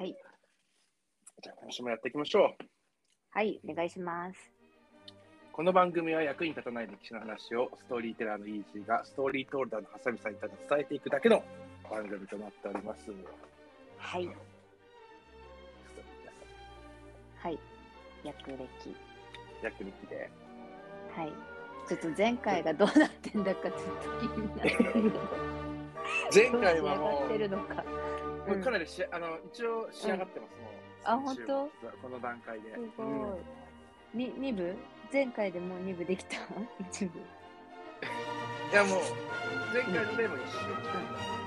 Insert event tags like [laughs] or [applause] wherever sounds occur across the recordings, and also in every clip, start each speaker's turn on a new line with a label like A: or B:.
A: はい。
B: じゃあ今週もやっていきましょう。
A: はい、お願いします。
B: この番組は役に立たない歴史の話をストーリーテラーのイージーがストーリートールダーのハサミさんにただ伝えていくだけの番組となっております。
A: はい。はい。役歴。
B: 役歴で。
A: はい。ちょっと前回がどうなってんだかちょっと気になる。[laughs]
B: 前回はも。う、もうかなりしあの一応仕上がってます、もう。
A: あ本
B: この段階で。
A: すご
B: うん
A: い。に二部？前回でもう2部できた？[laughs] 一部。
B: いやもう、前回のでも一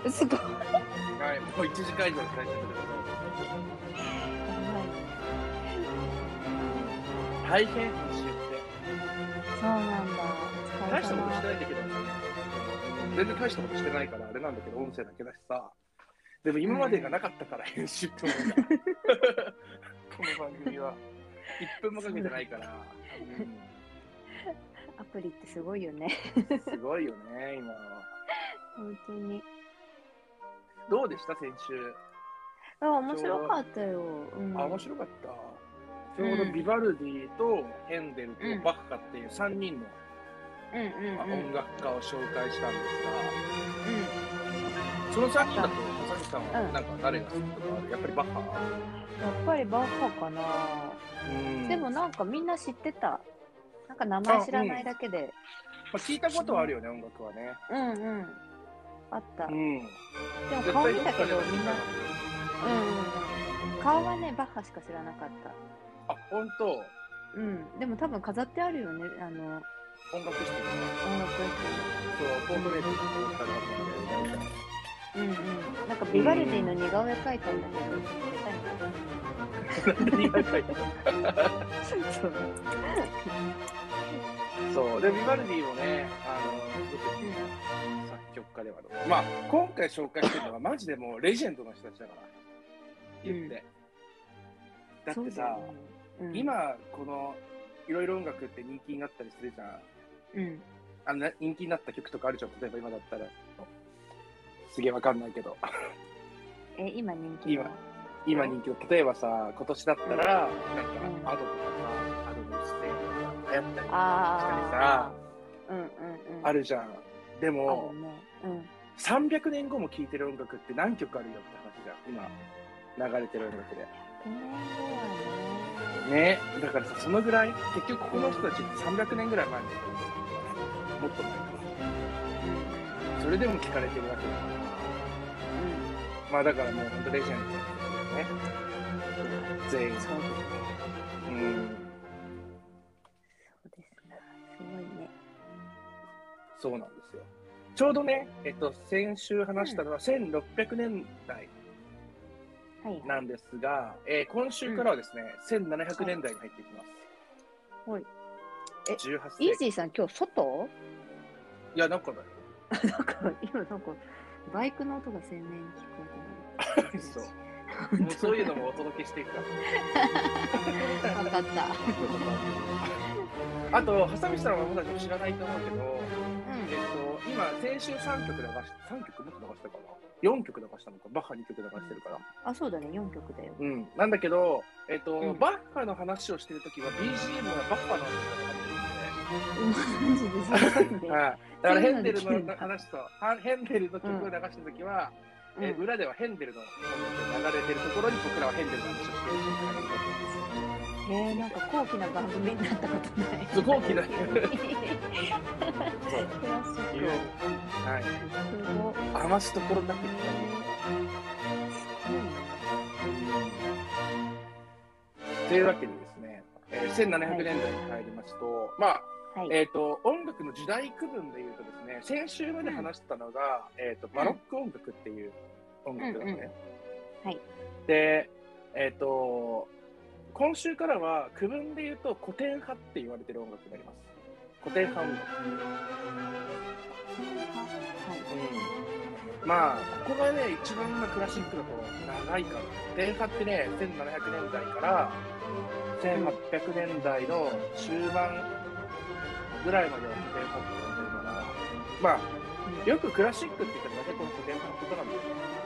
B: 緒。
A: すごい。
B: はい、もう1時間以上の会社でございます。大変、編集って。
A: そうなんだ。
B: 大したことして
A: 様。
B: ないんだけど、全然大したことしてないから、あれなんだけど、音声だけだしさ。でも今までがなかったから、編集ってものが。[laughs] この番組は。1分もかけてないから。
A: アプリってすごいよね。
B: うんすごいよね、今は。
A: 本当に。
B: どうでした、先週？
A: あ、面白かったよ。うん、
B: あ、面白かった。ちょうどビバルディとヘンデルとバッハっていう3人の
A: うんうんうん。
B: まあ音楽家を紹介したんです
A: うん。
B: が、その3人だと、まさんは
A: うん
B: なんか誰が好きとかある？やっぱりバッハ？
A: やっぱりバッハかな。
B: うん
A: でもなんかみんな知ってた。なんか名前知らないだけで。
B: まあ、聞いたことはあるよね、音楽はね。
A: うんうん。あった。で
B: うん。
A: も顔見たけどみんな。うんうん。顔はね、バッハしか知らなかった。
B: あ、本当？
A: うん。でも多分飾ってあるよね。あの、
B: 音楽室に
A: 音楽
B: そう、ポートレートに撮ったらあるので、
A: うん。うん。なん。かビバルディの似顔絵描いたん。だけど、知りたいな。
B: 何が書いて
A: そう。
B: そう。で、ビバルディもね、あの、すごく作曲家ではある。まあ、今回紹介してるのは、マジでもうレジェンドの人たちだから。言って。だってさ、
A: ねうん、
B: 今、この、いろいろ音楽って人気になったりするじゃん。
A: うん。
B: あの人気になった曲とかあるじゃん。例えば今だったら。すげえわかんないけど。
A: え、今人気
B: 今今人気の、例えばさ、今年だったら、なんか、
A: うん
B: アドとかさ、アドの出演とか流行ったり
A: ああ。うんうんうん。
B: あるじゃん。で
A: あ
B: も、
A: るね。うん。
B: 300年後も聴いてる音楽って何曲あるよって話じゃん。今、流れてる音楽で。
A: 100年後はね。
B: ね。だからさ、そのぐらい、結局この人たちって300年ぐらい前に、もっと前か
A: うん
B: ら。それでも聴かれてるわけだから。まあだからもう本当レジェンドね。全員
A: うん。。そうですね。
B: うん。
A: そうですね。すごいね。
B: そうなんですよ。ちょうどね、えっと、先週話したのは1600年代
A: はいはい。
B: なんですが、えー今週からはですね、1700年代に入っていきます。
A: はい。え
B: 18世紀。
A: イージーさん今日外？
B: いや、なんかだよ。
A: なんか今なんかバイクの音が鮮明に聞こえて [laughs]
B: そう
A: る。
B: もうそういうのもお届けしていくから。
A: 分かった。
B: あと、ハサミさんはまだ知らないと思うけど、
A: う
B: えっと、今、先週3曲流し、3曲もっと流したかな ?4 曲流したのか、バッハ2曲流してるから。
A: ん。あ、そうだね、4曲だよ。
B: うん。なんだけど、えっと、
A: うん
B: バッハの話をしてるときは BGM はバッハの話が
A: マジですごいね。
B: はい。だからヘンデルの話と、はヘンデルの曲を流したときは、え
A: うん
B: 裏ではヘンデルの音楽が流れてるところに僕らはヘンデルの話をしてるっていう感じだったんです。
A: へえ、なんか高貴な番組になったことない。
B: 高貴な。はい。
A: すごい。
B: 余すところなくというわけでですね、えー1700年代に入りますと、まあ、
A: はい。
B: えっ、と、音楽の時代区分で言うとですね、先週まで話したのが、えっ、と、バロック音楽っていう音楽なのね。
A: うんうんはい。
B: で、えっ、と、今週からは区分で言うと古典派って言われてる音楽になります。古典派音楽。うん。まあ、ここがね、一番今クラシックだと長いから。古典派ってね、1700年代から1800年代の中盤ぐらいまでは古典派って言われてるから、まあ、よくクラシックって言ったら大体この古典派のことなんだよね。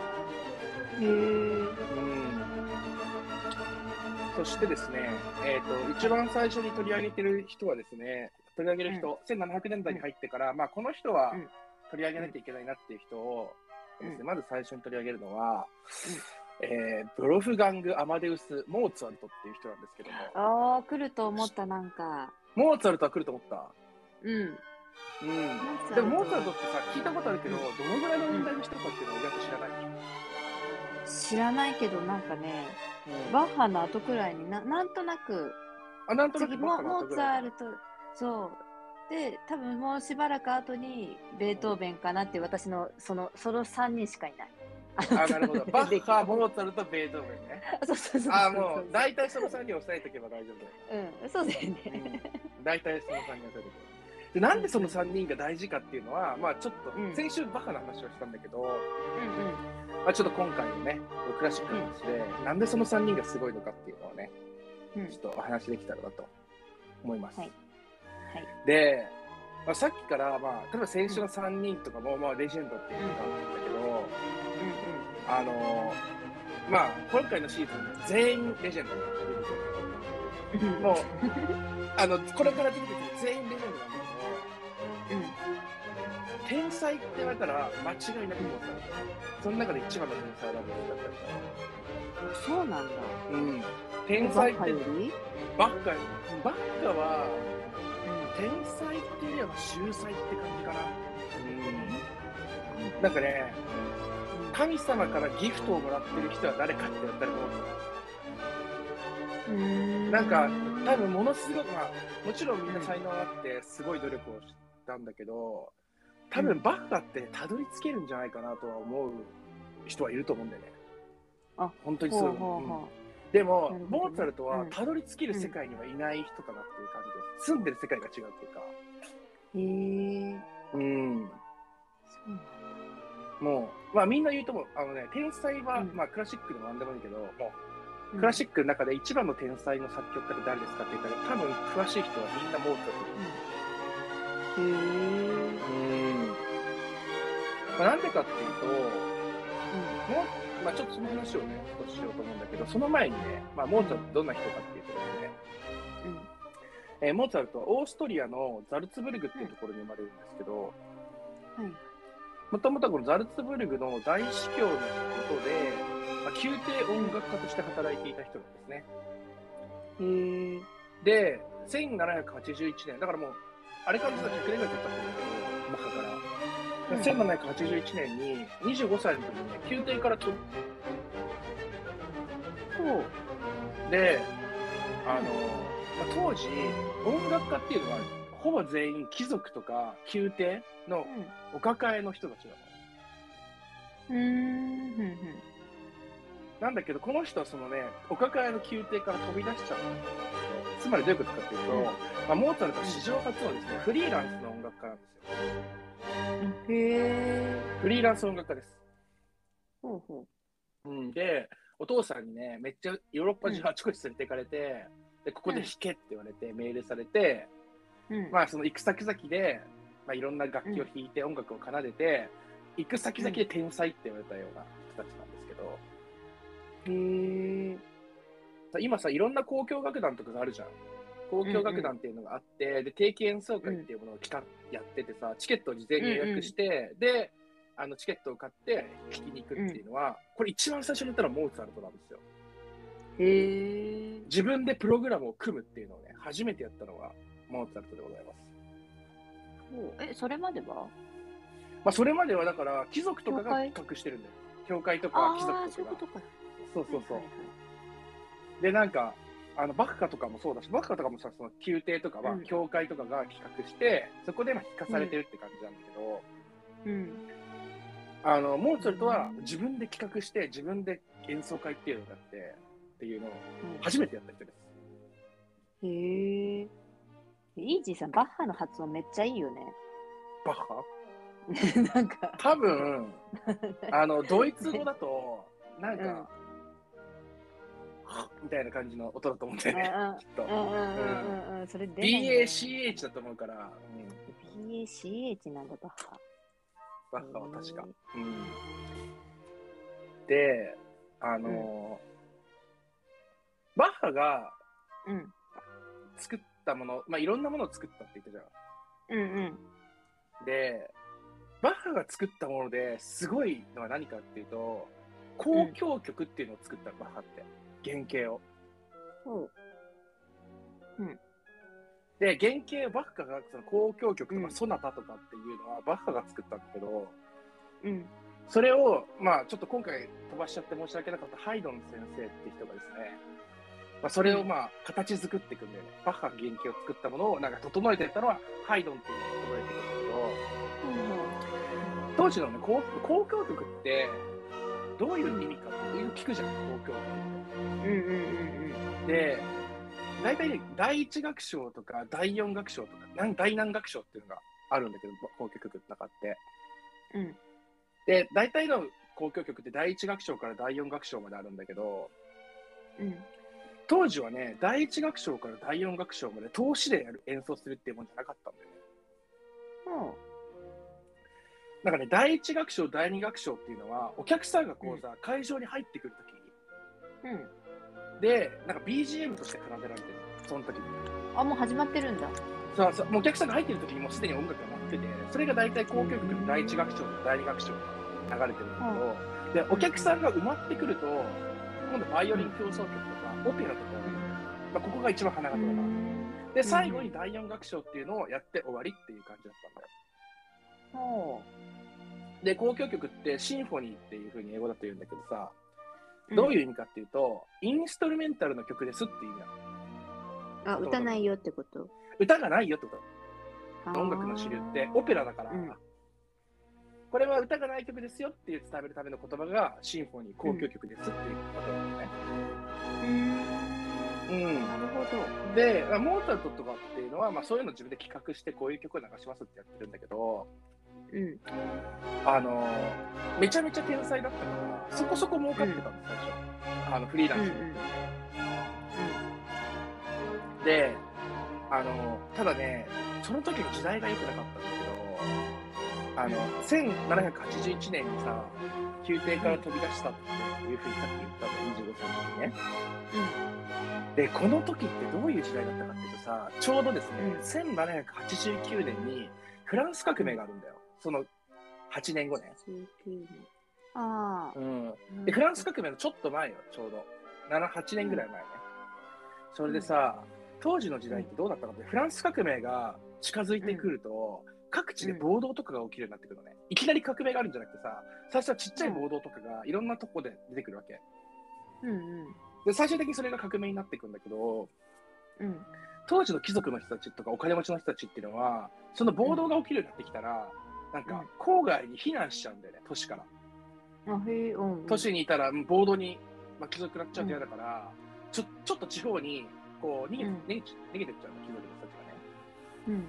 A: へえ。
B: うん。そしてですね、えっ、と、一番最初に取り上げてる人はですね、取り上げる人、1700年代に入ってから、まあ、この人は
A: うん
B: 取り上げなきゃいけないなっていう人をですね、
A: うん
B: まず最初に取り上げるのは、えーブロフガング・アマデウス・モーツァルトっていう人なんですけども、
A: ああ、来ると思った、なんか。
B: モーツァルトは来ると思った
A: うん。
B: うん。
A: ー
B: でもモーツァルトってさ、聞いたことあるけど、どのぐらいの年代の人かっていうのは意外と知らないでし
A: 知らないけど、なんかね、
B: ょ。
A: バッハの後くらいにな、なんとなく、
B: あ、なんとな
A: 次
B: く
A: モモーツァルト、そう。で、多分もうしばらく後に、ベートーベンかなって私の、その、その3人しかいない。
B: あ、なるほど。[laughs] バッハ、モーツァルト、ベートーベンね。
A: そうそうそうそう。
B: あ、もう、大体その3人押さえとけば大丈夫だよ。
A: うん、そうだよね。
B: うん大体その3人押さえとけば。で、なんでその3人が大事かっていうのは、まあちょっと
A: う、ん
B: 先週バッハの話をしたんだけど、
A: うんうん。
B: まあちょっと今回のね、クラシックの話で、なんでその3人がすごいのかっていうのをね、
A: うん
B: ちょっとお話できたらなと思います。
A: はいはい
B: で、まあ、さっきから、まあ、例えば先週の3人とかも、まあ、レジェンドっていうのがあったんだけど、あのーまあ、今回のシーズン、全員レジェンドなんです
A: うんうん。
B: もう、あの、これから出てくる全員レジェンドなんだ
A: うん。
B: けど、天才って言われたら、間違いなく思ったんですよ。その中で一番の天才だと思ったんです
A: そうなんだ。
B: うん。天才って
A: バッ
B: カ、バッカは、天才っていうよりは秀才って感じかな。うん。なんかね、神様からギフトをもらってる人は誰かって言ったらもう
A: うん。
B: なんか、多分ものすごく、まあ、もちろんみんな才能あって、すごい努力をしたんだけど、多分バッハってたどり着けるんじゃないかなとは思う人はいると思うんだよね。
A: あ、
B: 本当にそう。
A: ほうほう
B: でも、
A: ね
B: モーツァルトは
A: うん
B: たどり着ける世界にはいない人かなっていう感じです。住んでる世界が違うっていうか。
A: う。へえ。
B: うん。
A: そうなんだ。
B: もう、まあみんな言うと思う。あのね、天才は、
A: うん
B: まあクラシックでもなんでもいいけど、もう、
A: うん
B: クラシックの中で一番の天才の作曲家って誰ですかって言ったら、多分詳しい人はみんなモーツァルト。
A: うん。へえ。
B: うん。まあなんでかっていうと、もう、まあちょっとその話をね、少ししようと思うんだけど、その前にね、まあモーツァルトどんな人かっていうとですね、
A: うん。うん。
B: えーモーツァルトはオーストリアのザルツブルグっていうところに生まれるんですけど、
A: はい。
B: もともとこのザルツブルグの大司教のことで、まあ、宮廷音楽家として働いていた人なんですね。
A: へえ。
B: で、1781年、だからもう、あれから実は100年ぐらい経ったんだけど、マから。1781年に25歳の時にね、宮廷からと
A: ほう。
B: で、あの、まあ、当時、音楽家っていうのは、ほぼ全員貴族とか宮廷のお抱えの人たちなの。
A: うん。うん。
B: なんだけど、この人はそのね、お抱えの宮廷から飛び出しちゃうつまりどういうことかっていうと、
A: うん
B: まあ、モーツァルトは史上初のですね、フリーランスの音楽家なんですよ。
A: へえ。
B: フリーランス音楽家です。
A: ほうほ
B: うん、で、お父さんにね、めっちゃヨーロッパ中あちこち連れて行かれて、で、ここで弾けって言われて、命令されて、
A: う。うん。
B: まあ、その行く先々で、まあ、いろんな楽器を弾いて音楽を奏でて、行く先々で天才って言われたような人たちなんですけど、
A: へえ。
B: さ今さ、いろんな交響楽団とかがあるじゃん。交響楽団っていうのがあって、で、定期演奏会っていうものを企画やっててさ、チケットを事前に予約して、で、あの、チケットを買って聴きに行くっていうのは、これ一番最初に言ったのはモーツァルトなんですよ。
A: へえ。
B: 自分でプログラムを組むっていうのをね、初めてやったのがモーツァルトでございます。
A: え、それまでは？
B: まあ、それまではだから、貴族とかが企画してるんだよ。教会とか貴族とかが。
A: そう。
B: そうそうそう
A: はい。はいはい
B: で、なんか、あの、バッカとかもそうだし、バッカとかもさ、その宮廷とかは
A: うん、
B: 教会とかが企画して、そこでまあ弾かされてるって感じなんだけど、
A: うん。
B: あの、モーツァルトは自分で企画して、自分で演奏会っていうのをやって、っていうのを初めてやった人です。
A: へえ。イージーさん、バッハの発音めっちゃいいよね。
B: バッハ？[laughs]
A: なんか、
B: 多分、[laughs] あの、ドイツ語だと、なんか、[laughs] みたいな感じの音だと思うんだよね、きっと BACH だと思うから、うん、
A: BACH なんだ、バッハ。
B: バッハは確か。うん、で、あのーバッハが
A: うん。
B: 作ったもの、まあ、いろんなものを作ったって言ったじゃん。
A: うんうん。
B: で、バッハが作ったものですごいのは何かっていうと、交響曲っていうのを作ったの、バッハって。原型を。
A: ほ
B: で、原型をバッハがその交響曲と
A: うん
B: かソナタとかっていうのはバッハが作ったんだけど、
A: う。うん。
B: それを、まあちょっと今回飛ばしちゃって申し訳なかったハイドン先生って人がですね、まあ、それをまあ形作っていくんだよね。バッハが原型を作ったものをなんか整えていったのはハイドンっていうのを整えていくんだけど、当時のね、交交響曲って、どういう意味かっていう聞くじゃん、交響曲
A: うんうんうん
B: って。で、大体ね、第一楽章とか第四楽章とか、なん第何楽章っていうのがあるんだけど、交響曲の中って。
A: うん。うん。
B: で、大体の交響曲って第一楽章から第四楽章まであるんだけど、
A: うん。
B: 当時はね、第一楽章から第四楽章まで通しでやる演奏するっていうもんじゃなかったんだよね。
A: ほ
B: なんかね、第一楽章、第二楽章っていうのは、お客さんがこうさ、会場に入ってくると
A: う。うん。
B: で、なんか BGM として奏でられてるその時に。
A: あ、もう始まってるんだ。
B: そうそう、もうお客さんが入ってる時にもうすでに音楽が鳴ってて、それが大体交響曲の第一楽章と第二楽章が流れてるんだけど、で、お客さんが埋まってくると、今度バイオリン協奏曲とか、オペラとか、まあ、ここが一番花形だな。で、最後に第四楽章っていうのをやって終わりっていう感じだったんだよ。
A: ほ
B: で、交響曲ってシンフォニーっていう風に英語だと言うんだけどさ、
A: う。
B: どういう意味かっていうと、インストルメンタルの曲ですっていう意味なの。
A: あ、歌ないよってこと？
B: 歌がないよってこと。音楽の主流ってオペラだから、
A: うん
B: これは歌がない曲ですよっていう伝えるための言葉がシンフォニー交響曲ですっていうことなんだよね。
A: うーん。
B: うん
A: なるほど。
B: で、まあモーツァルトとかっていうのは、まあ、そういうのを自分で企画してこういう曲を流しますってやってるんだけど、
A: うん。
B: あのめちゃめちゃ天才だったから、そこそこ儲かってたんです、最初。あのフリーランスで。
A: うんうん。
B: で、あのただね、その時の時代が良くなかったんだけど、あの1781年にさ、宮廷から飛び出したっていうふうにさっき言ったの、25歳の時にね。で、この時ってどういう時代だったかっていうとさ、ちょうどですね、
A: うん
B: 1789年にフランス革命があるんだよ。その8年後ね。
A: 19年。ああ。
B: うん。で、フランス革命のちょっと前よ、ちょうど。7、8年ぐらい前ね。それでさ、当時の時代ってどうだったかって、フランス革命が近づいてくると、各地で暴動とかが起きるようになってくるのね。いきなり革命があるんじゃなくてさ、最初はちっちゃい暴動とかがいろんなとこで出てくるわけ。
A: うんうん。
B: で、最終的にそれが革命になっていくんだけど、
A: うん。
B: 当時の貴族の人たちとかお金持ちの人たちっていうのは、その暴動が起きるようになってきたら、なんか郊外に避難しちゃうんだよね、都市から。都市にいたらうん暴動に巻き添え食らっちゃうと嫌だから、ちょちょっと地方にこう逃げ,、
A: うん
B: 逃げ逃げてっちゃうの、貴族の人たちがね。
A: うん。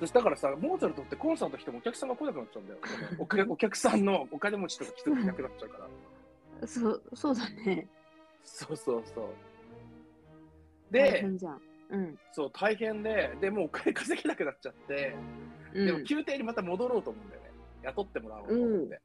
B: そしたからさ、モーツァルトってコンサート来てもお客さんが来なくなっちゃうんだよ。[laughs] お客お客さんのお金持ちとか貴族いなくなっちゃうから。
A: そう、そうだね。
B: そうそうそう。
A: 大
B: で、
A: 変じゃん。うん。
B: そう、大変で、でもうお金稼げなくなっちゃって、
A: うん
B: でも宮廷にまた戻ろうと思うんだよね。雇ってもらおうと思って。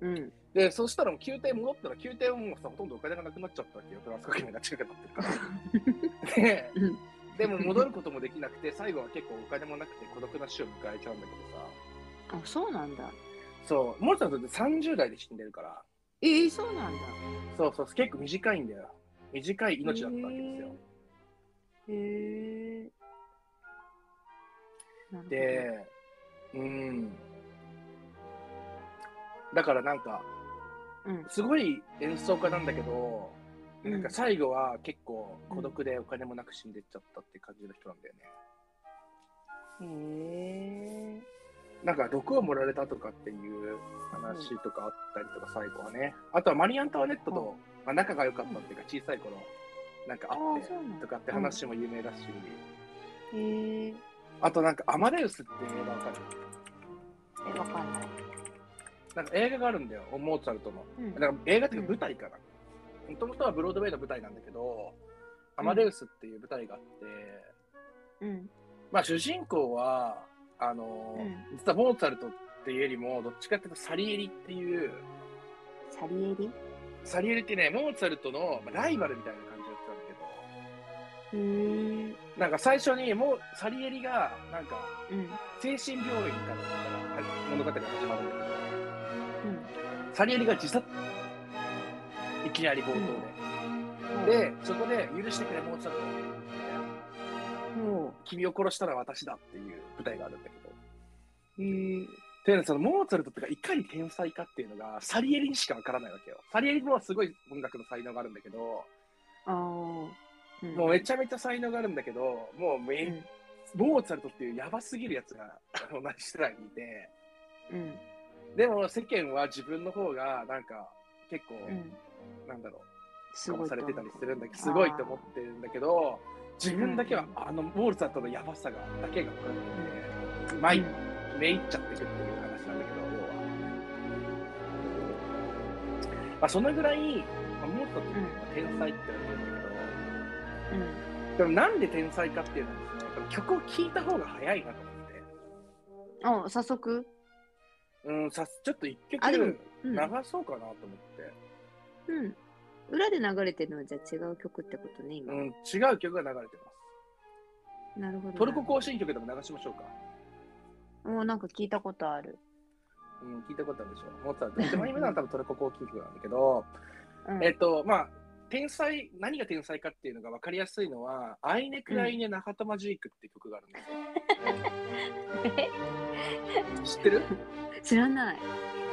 A: うん。
B: で、そしたらもう宮廷戻ったら、宮廷はもうさ、ほとんどお金がなくなっちゃったわけよ。フランス革命が近くなってるから。で、
A: うん。
B: でも戻ることもできなくて、最後は結構お金もなくて孤独な死を迎えちゃうんだけどさ、
A: あ、そうなんだ。
B: そう、モルトって30代で死んでるから、
A: ええ、そうなんだ。
B: そうそう、結構短いんだよ。短い命だったわけですよ。
A: へえ。なるほど、
B: で、うん。だからなんか、
A: うん。
B: すごい演奏家なんだけど、
A: うん
B: なんか最後は結構孤独でお金もなく死んでっちゃったって感じの人なんだよね。
A: へえ。
B: なんか毒を盛られたとかっていう話とかあったりとか、最後はね。あとはマリー・アントワネットと、まあ、仲が良かったっていうか、小さい頃、なんか
A: あ
B: あって。とかって話も有名だし、
A: へえ。
B: あとなんかアマデウスって映画わかる？
A: え、わかんない。
B: なんか映画があるんだよ、モーツァルトの。
A: うん。
B: なんか映画っていうか舞台かな。もともとはブロードウェイの舞台なんだけど、アマデウスっていう舞台があって、
A: うん。
B: まあ主人公は、あの、
A: うん
B: 実はモーツァルトっていうよりも、どっちかっていうとサリエリっていう、
A: サリエリ？
B: サリエリってね、モーツァルトのまあライバルみたいな感じだったんだよ
A: へえ。
B: なんか最初にもうサリエリがなんか
A: うん。
B: 精神病院から物語が始まるんだけど
A: うん。
B: サリエリが自殺いきなり冒頭で、でそこで許してくれモーツァルト
A: も
B: 君を殺したのは私だっていう舞台があるんだけど
A: え。
B: というのはそのモーツァルトがいかに天才かっていうのがサリエリにしかわからないわけよサリエリもすごい音楽の才能があるんだけど、
A: ああ。うん。
B: もうめちゃめちゃ才能があるんだけどもうめ、
A: うん。
B: モーツァルトっていうやばすぎるやつが [laughs] 同じ世代にいて。
A: うん。
B: でも世間は自分の方がなんか結構、
A: うん。
B: なんだろう
A: すご。
B: されてたりするんだけどすごいと思ってるんだけど自分だけはあのモーツァルトのやばさがだけが分かってて、まいめいっちゃってくっていう話なんだけど要は、まあ、そのぐらい、まあ、モーツァルトっていうのは天才って言われてるんだけど、
A: うん。
B: でもなんで天才かっていうのはですね、曲を聴いた方が早いなと思って、
A: あ、早速？
B: うん、さちょっと一曲流
A: うん。
B: そうかなと思って、
A: うん。裏で流れてるのはじゃあ違う曲ってことね、今。
B: うん、違う曲が流れてます。
A: なるほど。
B: トルコ行進曲でも流しましょうか。
A: もうなんか聞いたことある。
B: うん、聞いたことあるでしょ。モーツァルト。一番有名なのは多分トルコ行進曲なんだけど、
A: うん。
B: えっと、まあ、天才、何が天才かっていうのが分かりやすいのは、アイネ・クライネ・ナハトマジークって曲があるんですよ。[laughs] 知ってる？
A: 知らない。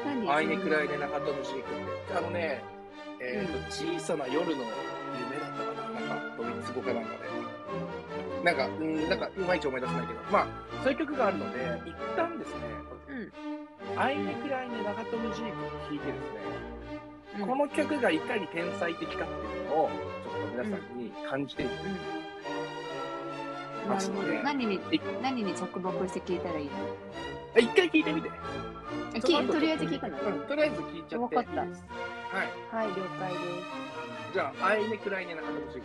A: 何？
B: アイネ・クライネ・ナハトマジークって。あのね、えーと小さな夜の夢だったかな、なんかドイツ語かなんかで。なんか、うん、なんか、いまいち思い出せないけど、まあ、そういう曲があるので、一旦ですね、
A: うん。
B: アイネ・クライネ・ナハトマジークを聴いてですね、
A: うん
B: この曲がいかに天才的かっていうのを、ちょっと皆さんに感じてみて
A: うん。なるほど。何に
B: い、
A: 何に着目して聞いたらいいの？
B: 一回聞いてみて。
A: とりあえず聞くの？
B: うんとりあえず聞いちゃって。
A: わかった
B: いいですはい。
A: はい、了解です。
B: じゃあ、アイネ・クライネ・ナハトマジー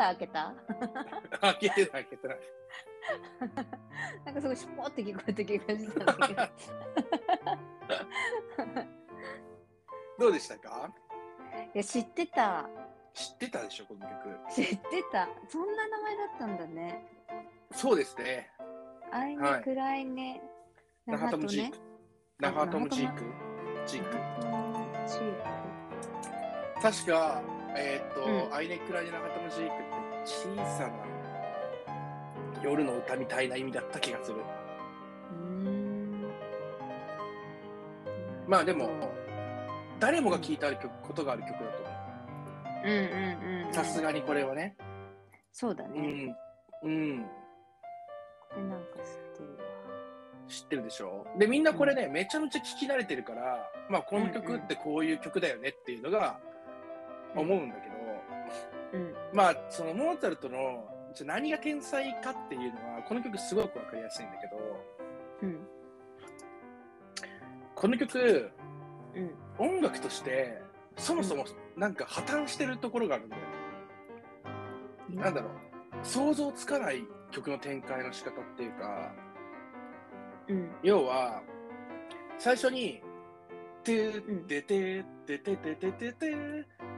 A: 今コーラ開けた？
B: 開けてない開けてない。[laughs]
A: なんかすごいシュポって聞こえた気がしたんだけど
B: どうでしたか？
A: いや知ってた
B: 知ってたでしょ、この曲。
A: 知ってたそんな名前だったんだね
B: そうですね。
A: あいね、
B: はい
A: くらいね
B: 長友ジーク。長友ジーク？ジーク。確か、えーっと、
A: うん
B: アイネクライネ長友ジークって小さな夜の歌みたいな意味だった気がする。まあでも、誰もが聴いた曲ことがある曲だと思
A: うんうんうん
B: う。さすがにこれはね。
A: そうだね、
B: うん。うん。
A: これなんか知ってるわ
B: 知ってるでしょ？で、みんなこれね、めちゃめちゃ聴き慣れてるから、まあこの曲ってこういう曲だよねっていうのが思うんだけど、
A: うん
B: まあそのモーツァルトの何が天才かっていうのはこの曲すごくわかりやすいんだけど
A: うん。
B: この曲
A: うん。
B: 音楽としてそもそもなんか破綻してるところがあるんだよ、なんだろう。想像つかない曲の展開の仕方っていうか
A: うん。
B: 要は最初に「て
A: ん。
B: てててててててててて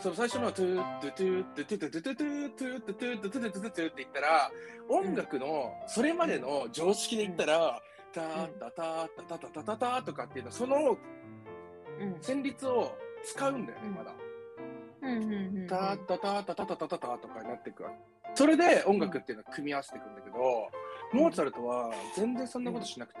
B: その最初のトゥートゥトゥトゥトゥトゥトゥトゥトゥトゥトゥトゥトゥトゥトゥトゥって言ったら音楽のそれまでの常識で言ったらタタタタタタタタタとかっていうのその旋律を使うんだよねまだ。
A: うんうんうん
B: タタタタタタタタタとかになっていくわけそれで音楽っていうのは組み合わせていくんだけど、モーツァルトは全然そんなことしなくて、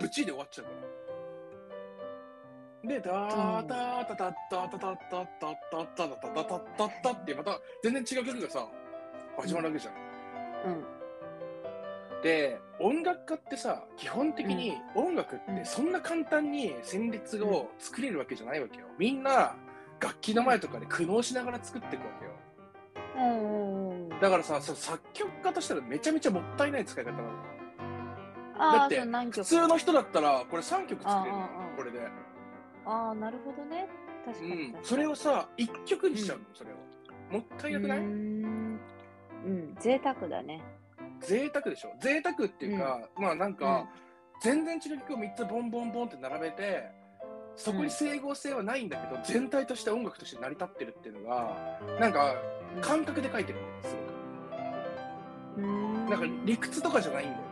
B: ブチで終わっちゃうから。で、タータータタタタタタタタタタタタタタってまた全然違う曲がさ、始まるわけじゃん。
A: うん。
B: で、音楽家ってさ、基本的に音楽ってそんな簡単に旋律を作れるわけじゃないわけよ。みんな楽器の前とかで苦悩しながら作っていくわけよ。
A: うん。
B: だからさ、作曲家としたらめちゃめちゃもったいない使い方なの。だって普通の人だったらこれ3曲作れるこれで。
A: ああなるほどね。確か
B: うん。
A: に。
B: それをさ、1曲にしちゃうの、それを。もったいなくない？う
A: ーん。うん。贅沢だね。
B: 贅沢でしょ。贅沢っていうか、まあなんか、全然違う曲を3つボンボンボンって並べて、そこに整合性はないんだけど、全体として音楽として成り立ってるっていうのが、なんか感覚で書いてるのすごく。
A: うん。
B: なんか理屈とかじゃないんだよ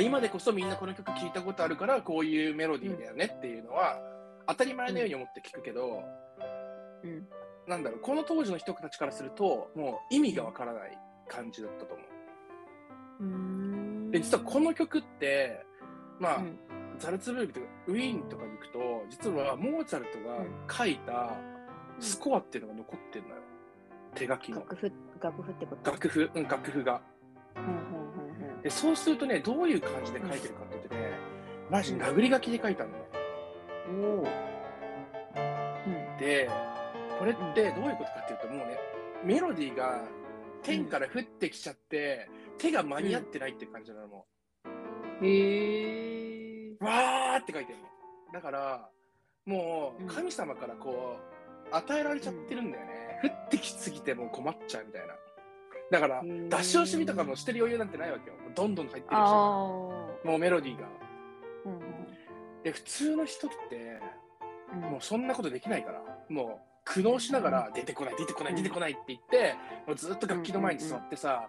B: 今でこそみんなこの曲聴いたことあるからこういうメロディーだよねっていうのは当たり前のように思って聞くけど、
A: ううん。
B: なんだろうこの当時の人たちからするともう意味がわからない感じだったと思
A: う。ーん。
B: う。で実はこの曲ってまあ、
A: うん。
B: ザルツブルクとかウィーンとかに行くと実はモーツァルトが書いたスコアっていうのが残ってるのよ。手書きの。
A: 楽譜楽譜ってこと？
B: 楽譜、うん、楽譜が。
A: うん
B: でそうするとねどういう感じで書いてるかって言ってねマジ殴り書きで書いたのね。
A: うんお
B: でこれってどういうことかっていうともうねメロディーが天から降ってきちゃって、手が間に合ってないって感じなのも
A: へえ
B: うわーって書いてるの。だからもう神様からこう与えられちゃってるんだよね、降ってきすぎてもう困っちゃうみたいなだから出し惜しみとかもしてる余裕なんてないわけよ。どんどん入ってるし。もうメロディーが。
A: うん
B: で普通の人って
A: うん。
B: もうそんなことできないから、もう苦悩しながら出てこない、出てこない、出てこないって言って、もうずっと楽器の前に座ってさ、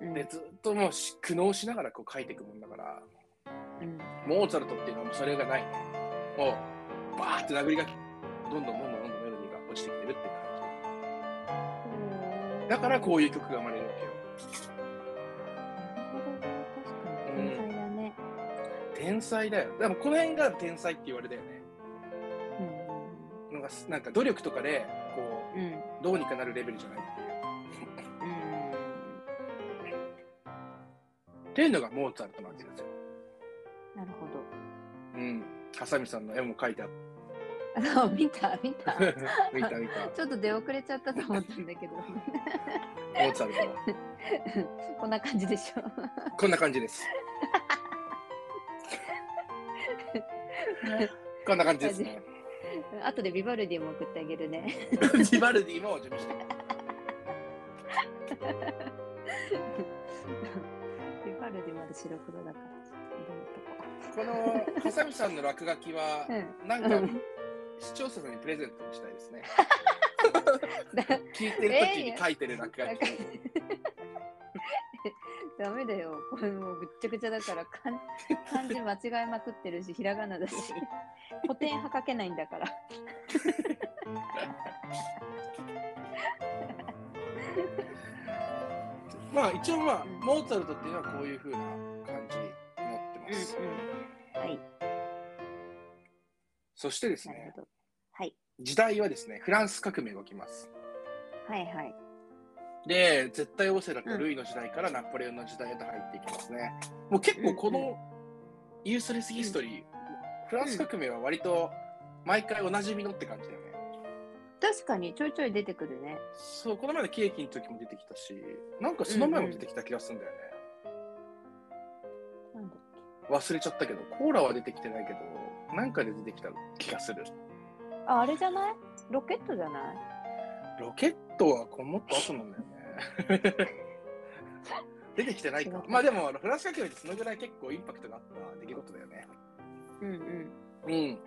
A: うん
B: でずっともうし苦悩しながらこう書いていくもんだから。
A: うん。
B: モーツァルトっていうのはもうそれがない。ねもうバーって殴りがきどんどんどんどんどんどんメロディーが落ちてきてるって感じだからこういう曲が生まれるわけよ。
A: なるほど確かに。天才だね。
B: 天才だよ。でもこの辺が天才って言われたよね。
A: うん。
B: なんかなんか努力とかでこ
A: うんうん。
B: うどうにかなるレベルじゃないっていう。
A: うん。
B: っていうのがモーツァルトなわけですよ。
A: なるほど。
B: うん。ハサミさんの絵も描いてあっ
A: あの見た見た。
B: た見た [laughs] 見た
A: ちょっと出遅れちゃったと思ったんだけど。
B: モーツァルト
A: こんな感じでしょ。
B: こんな感じですこんな感じですね [laughs]
A: 後でビバルディも送ってあげるね。[laughs]
B: ジバルディも準備して
A: ビバルディまだ白黒だから。こ
B: このハサミさんの落書きは
A: う
B: なんか視聴者さんにプレゼントにしたいですね。[laughs] 聞いてる時に書いてる落書き、[laughs]
A: ダメだよ。これもうぐっちゃぐちゃだから漢漢字間違えまくってるし、ひらがなだし、古典派書けないんだから。[laughs]
B: まあ一応まあモーツァルトっていうのはこういう風な感じになってます、
A: はい、
B: そしてですね。
A: はい、
B: 時代はですねフランス革命が起きます。
A: はい、はい。
B: で絶対王政だったルイの時代からナポレオンの時代へと入っていきますね。もう結構こ
A: うんう
B: のユースレスヒストリー、フランス革命は割と毎回おなじみのって感じだよね。
A: 確かにちょいちょい出てくるね。
B: そうこの前のケーキの時も出てきたしなんかその前も出てきた気がするんだよね、
A: なんだっ
B: 忘れちゃったけどコーラは出てきてないけどなんかで出てきた気がする。
A: けあ、あれじゃない？ロケットじゃない？
B: ロケットはこうもっと後なんだよね。[laughs] 出てきてないか。まあでもあのフランス革命ってそのぐらい結構インパクトがあった出来事だよね。
A: うんうん。
B: うん。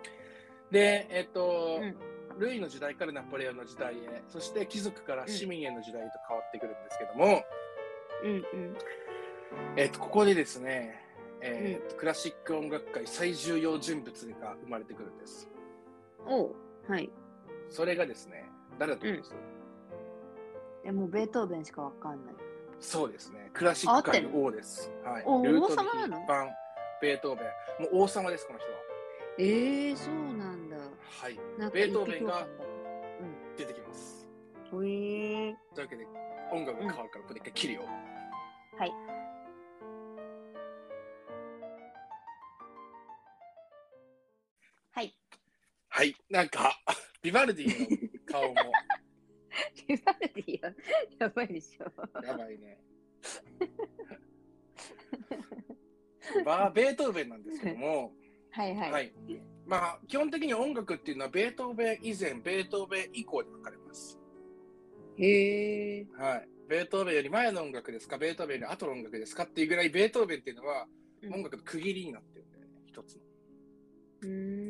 B: でえっと、
A: うん。
B: ルイの時代からナポレオンの時代へそして貴族から市民への時代へと変わってくるんですけども、
A: うんうん。
B: えっとここでですね、えっとクラシック音楽界最重要人物が生まれてくるんです。
A: おうはい。
B: それがですね誰だと思います、
A: え、もうベートーベンしかわかんない。
B: そうですね。クラシック界の王です。はい。
A: 王様なの？
B: ベートーベン。もう王様ですこの人は。
A: ええー、そうなんだ。
B: はい。ベートーベンが出てきます。
A: うん。へえー。
B: というわけで音楽が変わるからここで一回切るよ、
A: はい。はい。
B: はいなんか [laughs] ビバルディの顔も [laughs]
A: ビバルディはやばいでしょ。
B: やばいねバーベートーベンなんですけども、
A: はいはい。
B: はいまあ基本的に音楽っていうのはベートーベン以前ベートーベン以降で分かれます
A: へえ。
B: はいベートーベンより前の音楽ですかベートーベンより後の音楽ですかっていうぐらいベートーベンっていうのは
A: うん
B: 音楽の区切りになってるんだよね一つの
A: うーん。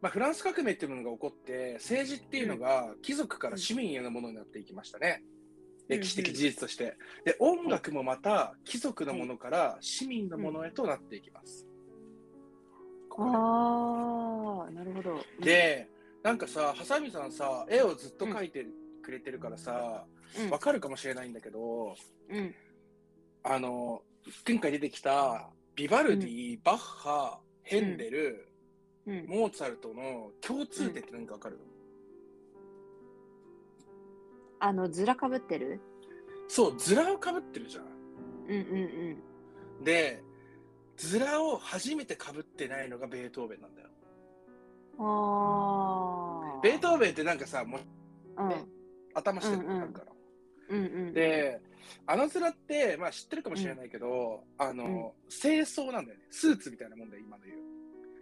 B: まあ、フランス革命っていうものが起こって政治っていうのが貴族から市民へのものになっていきましたね、
A: うん。
B: 歴史的事実として。で音楽もまた貴族のものから市民のものへとなっていきます、
A: ああ、なるほど。
B: でなんかさハサミさんさ絵をずっと描いてくれてるからさ
A: うん、
B: わかるかもしれないんだけど
A: うん。
B: あの前回出てきたビバルディ、バッハヘンデル、
A: うん。
B: モーツァルトの共通点って何かわかる、
A: あの、ずらかぶってる？
B: そうズラをかぶってるじゃん
A: うんうん
B: で、ズラを初めてかぶってないのがベートーベンなんだよ。
A: うん。ああ。
B: ベートーベンってなんかさ、もう
A: うん。
B: 頭してるのあるから。
A: うんうん。、
B: で、あのズラって、まあ知ってるかもしれないけど、あの、清掃なんだよね。スーツみたいなもんだよ、今の言う。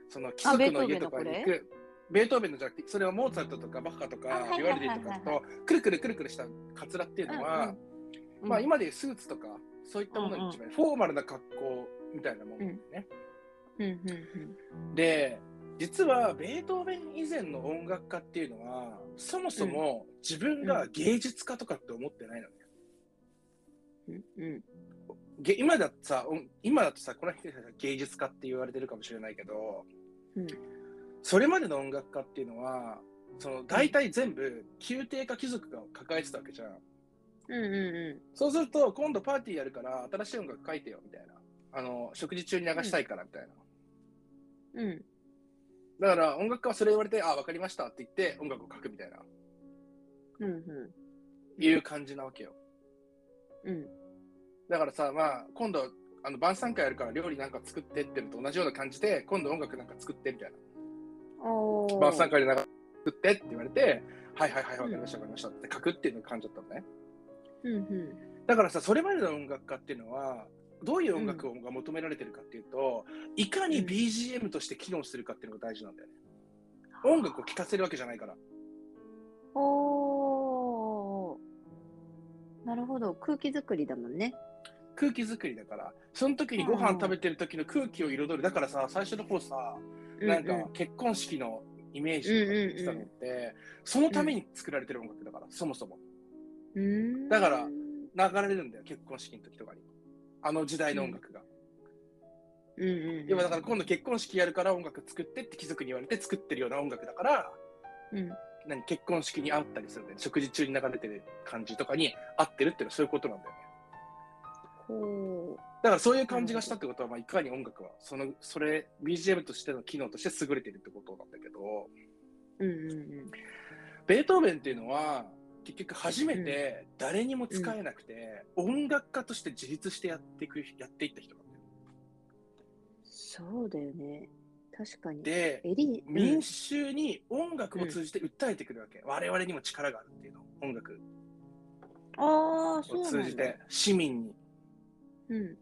B: その貴族の家とかに行く。ベートーベンのじゃなくて、それはモーツァルトとかバッハとか
A: あはい
B: ビ
A: はいはいはい。
B: ワルディとかと、くるくるくるくるしたカツラっていうのは、
A: うん、
B: まあ今でいうスーツとか、そういったものに一番、フォーマルな格好みたいなもんだよね。
A: うんうん
B: で実はベートーベン以前の音楽家っていうのはそもそも自分が芸術家とかって思ってないのね。
A: ううん。うん
B: げ今だとさ、うん今だとさ、この人芸術家って言われてるかもしれないけど、
A: うん
B: それまでの音楽家っていうのは、その大体全部宮廷か貴族が抱えてたわけじゃん。
A: うんう
B: そうすると、今度パーティーやるから、新しい音楽書いてよみたいな。あの食事中に流したいからみたいな。
A: んうんうん
B: だから音楽家はそれ言われて、あ、わかりましたって言って音楽を書くみたいな、
A: うんう
B: いう感じなわけよ。
A: んうん
B: だからさ、まあ、今度、あの晩餐会やるから料理なんか作ってってのと同じような感じで、今度音楽なんか作ってみたいな。晩餐会でなんか作ってって言われて、はいはいはい、わかりました、わかりましたって書くっていうのが感じだったのね。
A: うんうん
B: だからさ、それまでの音楽家っていうのは、どういう音楽が求められてるかっていうと、いかに BGM として機能するかっていうのが大事なんだよね。音楽を聴かせるわけじゃないから。
A: おーなるほど空気作りだもんね
B: 空気作りだから、その時にご飯食べてる時の空気を彩る。だからさ、最初の方さ、なんか結婚式のイメージとかって言ってたのって、そのために作られてる音楽だから、そもそも。だから流れるんだよ、結婚式の時とかに。あの時代の音楽が。
A: うん
B: だから今度結婚式やるから音楽作ってって貴族に言われて作ってるような音楽だから、
A: うん
B: 何結婚式に合ったりするんだよ。食事中に流れてる感じとかに合ってるっていうのはそういうことなんだよね。
A: ほ
B: だからそういう感じがしたってことは、まあ、いかに音楽は、その、それ、BGM としての機能として優れているってことなんだけど、
A: ううんうんうん
B: ベートーベンっていうのは、結局初めて誰にも使えなくて、音楽家として自立してやっていく、やっていった人なんだよ。
A: そうだよね確かに
B: で、
A: エリー
B: 民衆に音楽を通じて訴えてくるわけ。我々にも力があるっていうの。音楽
A: ああそう
B: 通じて、市民に。
A: うん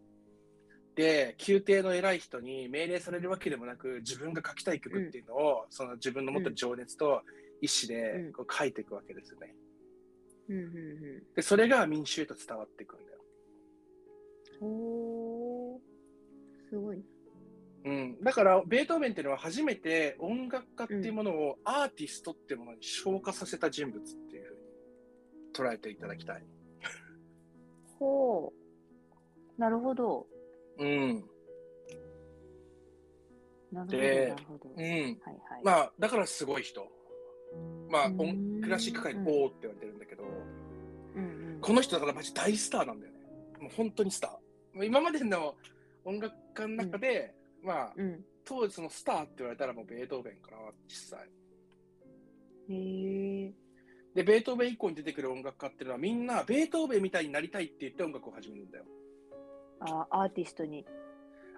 B: で、宮廷の偉い人に命令されるわけでもなく、自分が書きたい曲っていうのを、その自分の持ってる情熱と意志でこう書いていくわけですよね。
A: うんうん
B: で、それが民衆へと伝わっていくんだよ。
A: うんおーすごい
B: うん。だから、ベートーベンっていうのは初めて音楽家っていうものをアーティストっていうものに昇華させた人物っていうふうに捉えていただきたい。
A: ほうなるほど
B: うん。
A: なるほど
B: うん。
A: はいはい
B: まあ、だからすごい人。まあ、クラシック界の
A: うん
B: 王って言われてるんだけど、
A: うんうん
B: この人だからマジ大スターなんだよね。もう本当にスター。今までの音楽家の中で、まあ、
A: うん
B: 当時そのスターって言われたらもうベートーベンかな、実際。
A: へえ
B: で、ベートーベン以降に出てくる音楽家っていうのはみんなベートーベンみたいになりたいって言って音楽を始めるんだよ。
A: あアーティストに。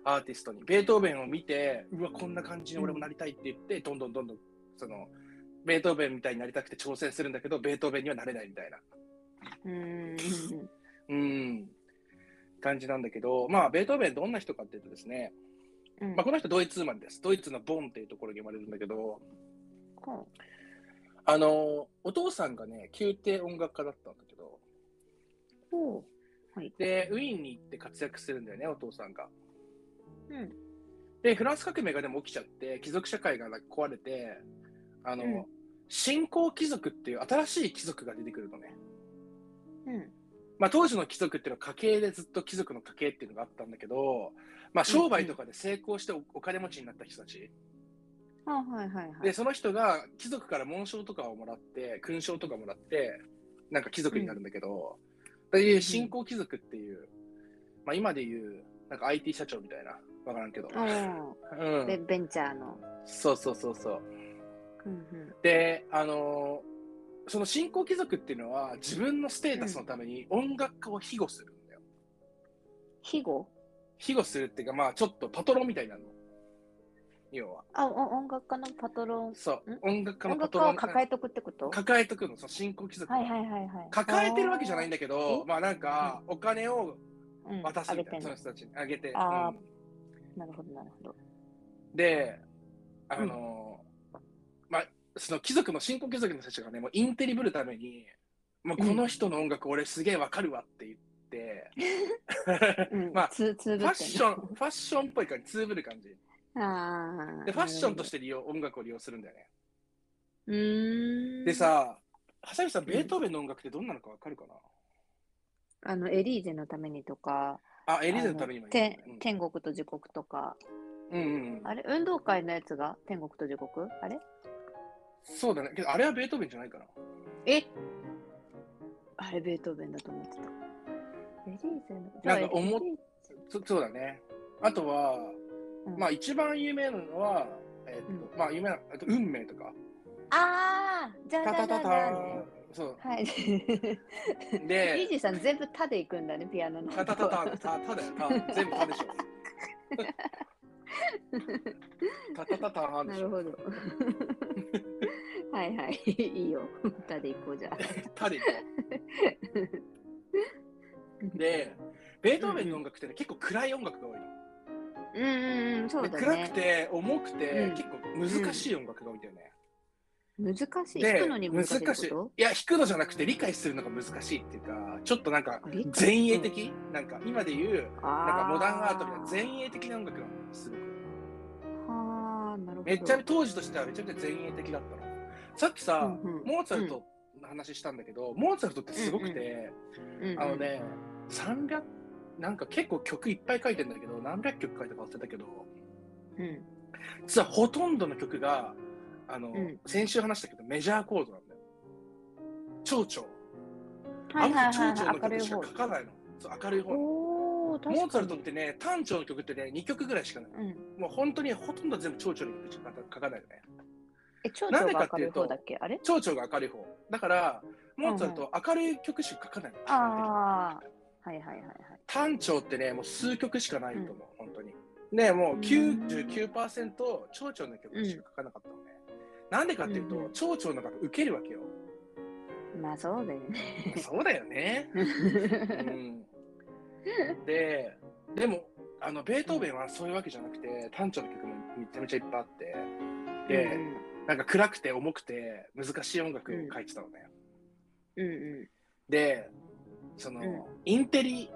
B: アーティストに。ベートーベンを見て、うわ、こんな感じに俺もなりたいって言って、どんどんどんどん、その、ベートーベンみたいになりたくて挑戦するんだけど、ベートーベンにはなれないみたいな。
A: うーん。
B: うん。感じなんだけど、まあ、ベートーベンどんな人かっていうとですね、
A: うん。
B: まあ、この人ドイツ生まれです。ドイツのボンっていうところに生まれるんだけど、
A: ほ
B: あの、お父さんがね、宮廷音楽家だったんだけど、
A: うほうはい
B: で、ウィーンに行って活躍するんだよね、お父さんが。
A: うん
B: で、フランス革命がでも起きちゃって、貴族社会が壊れて、あの、
A: うん
B: 新興貴族っていう新しい貴族が出てくるのね。
A: うん
B: まあ、当時の貴族っていうのは家系でずっと貴族の家系っていうのがあったんだけど、まあ、商売とかで成功しておお金持ちになった人たち。
A: あはいはいはい
B: で、その人が貴族から紋章とかをもらって、勲章とかもらって、なんか貴族になるんだけど、そういう新興貴族っていう、まあ今でいう、なんか IT 社長みたいな、わからんけど。
A: うんベ
B: うん。
A: ベンチャーの
B: そうそうそうそう。
A: うんうん
B: で、あのーその新興貴族っていうのは自分のステータスのために音楽家を庇護するんだよ。
A: 庇護？
B: 庇護するっていうか、まあちょっとパトロンみたいなの。要は。
A: あお音楽家のパトロン。
B: そう、
A: ん？
B: 音楽家のパトロン。
A: 抱えとくってこと？
B: 抱えとくの、その新興貴族は。
A: はいはいはいはい。
B: 抱えてるわけじゃないんだけど、
A: え？
B: まあなんか、お金を
A: うん。
B: 渡すみたいな、その人たちにあげて。
A: あー。
B: うん。
A: なるほどなるほど。
B: で、あのーまあ、その貴族の、新興貴族の人たちがね、もうインテリぶるために、もうこの人の音楽俺すげえわかるわって言って、
A: うん。[laughs]
B: まあファッション、ファッションっぽい感じ、ツーブる感じ。
A: ああ
B: で、ファッションとして利用、音楽を利用するんだよね。
A: うーん
B: でさ、はさみさん、ベートーベンの音楽ってどんなのかわかるかな、
A: あの、エリーゼのためにとか、
B: あ、エリーゼのためにもいいね
A: 天天国と地獄とか、
B: うん、うんうん。
A: あれ？運動会のやつが？天国と地獄？あれ？
B: そうだね。けど、あれはベートーベンじゃないかな。
A: え？あれベートーベンだと思ってた。エリーゼの。
B: なんか思っそうだね。あとは、
A: うん
B: まあ一番有名なのは、えっと、
A: うん
B: まあ有名な、あと運命とか。
A: ああじゃあじゃあじゃあね。
B: そう。
A: はい。イー
B: で、
A: ジーさん全部タで行くんだね、ピアノの。
B: タタタタ、タタだよ、タ。全部タでしょ。タタタタでしょ。
A: なるほど。はいはい。いいよ。タで行こうじゃあ。
B: タでいこうで、ベートーベンの音楽ってね、結構暗い音楽が多いの。
A: うんうんうん、そうね。
B: 暗くて重くて、
A: うん
B: 結構難しい音楽が多いんだよね。
A: 難しい？
B: で
A: 弾くのに難しいってこと？
B: いや、弾くのじゃなくて理解するのが難しいっていうか、ちょっとなんか
A: 理解？
B: 前衛的、なんか今で言う、なんかモダンアートみたいな
A: あ
B: 前衛的な音楽なの、すごく。
A: はあ、なるほど。
B: めっちゃ当時としてはめちゃめちゃ前衛的だったの。さっきさ、
A: うんうん
B: モーツァルトの話したんだけど、モーツァルトってすごくて、
A: うんうん
B: あのね、300、なんか結構曲いっぱい書いてんだけど、何百曲書いたか忘れたけど、
A: うん。
B: 実はほとんどの曲が、あの、
A: うん
B: 先週話したけど、メジャーコードなんだよ。蝶々。
A: はいはいはいはい。
B: 々の曲しか。書かないの。そう明るい方。モーツァルトってね、単調の曲ってね、2曲ぐらいしかない。
A: うん。
B: もう本当にほとんど全部蝶々の曲しか書かないよね。
A: え、蝶々が明るい方だっけ？あれ？
B: 蝶々が明るい方。だから、モーツァルトは明るい曲しか書かないの。
A: ああ。はいはいはいはい。
B: 単調ってね、もう数曲しかないと思う、本当に。ね、もう99%蝶々の曲しか書かなかったのね。なんでかっていうと、
A: うん
B: 蝶々の方が受けるわけよ。
A: まあそうだよね。
B: そうだよね。うん、で、でも、あの、ベートーベンはそういうわけじゃなくて、単調の曲もめちゃめちゃいっぱいあって、で、
A: うん
B: なんか暗くて重くて難しい音楽を書いてたのね。
A: うんう
B: で、その、
A: うん
B: インテリ